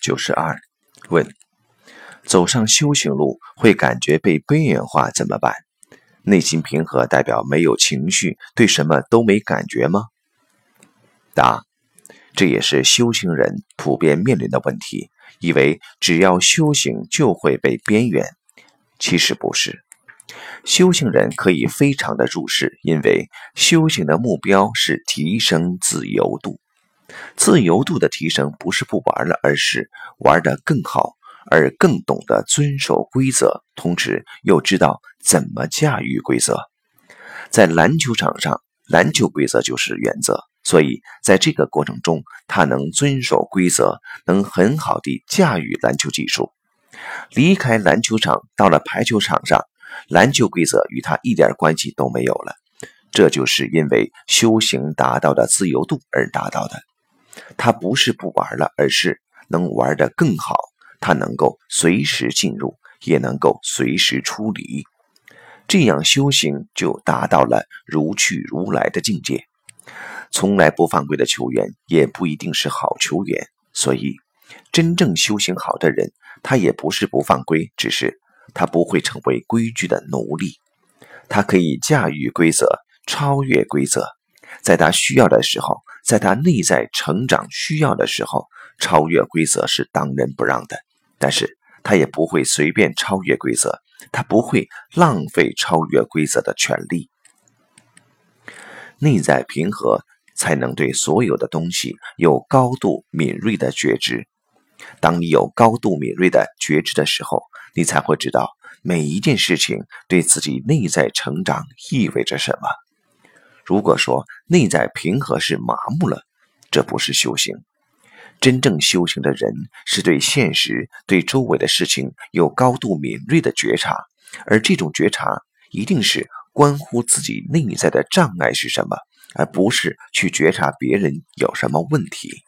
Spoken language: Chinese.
九十二，问：走上修行路会感觉被边缘化怎么办？内心平和代表没有情绪，对什么都没感觉吗？答：这也是修行人普遍面临的问题，以为只要修行就会被边缘，其实不是。修行人可以非常的入世，因为修行的目标是提升自由度。自由度的提升不是不玩了，而是玩得更好，而更懂得遵守规则，同时又知道怎么驾驭规则。在篮球场上，篮球规则就是原则，所以在这个过程中，他能遵守规则，能很好地驾驭篮球技术。离开篮球场，到了排球场上。篮球规则与他一点关系都没有了，这就是因为修行达到的自由度而达到的。他不是不玩了，而是能玩得更好。他能够随时进入，也能够随时出离，这样修行就达到了如去如来的境界。从来不犯规的球员也不一定是好球员，所以真正修行好的人，他也不是不犯规，只是。他不会成为规矩的奴隶，他可以驾驭规则，超越规则，在他需要的时候，在他内在成长需要的时候，超越规则是当仁不让的。但是他也不会随便超越规则，他不会浪费超越规则的权利。内在平和，才能对所有的东西有高度敏锐的觉知。当你有高度敏锐的觉知的时候，你才会知道每一件事情对自己内在成长意味着什么。如果说内在平和是麻木了，这不是修行。真正修行的人是对现实、对周围的事情有高度敏锐的觉察，而这种觉察一定是关乎自己内在的障碍是什么，而不是去觉察别人有什么问题。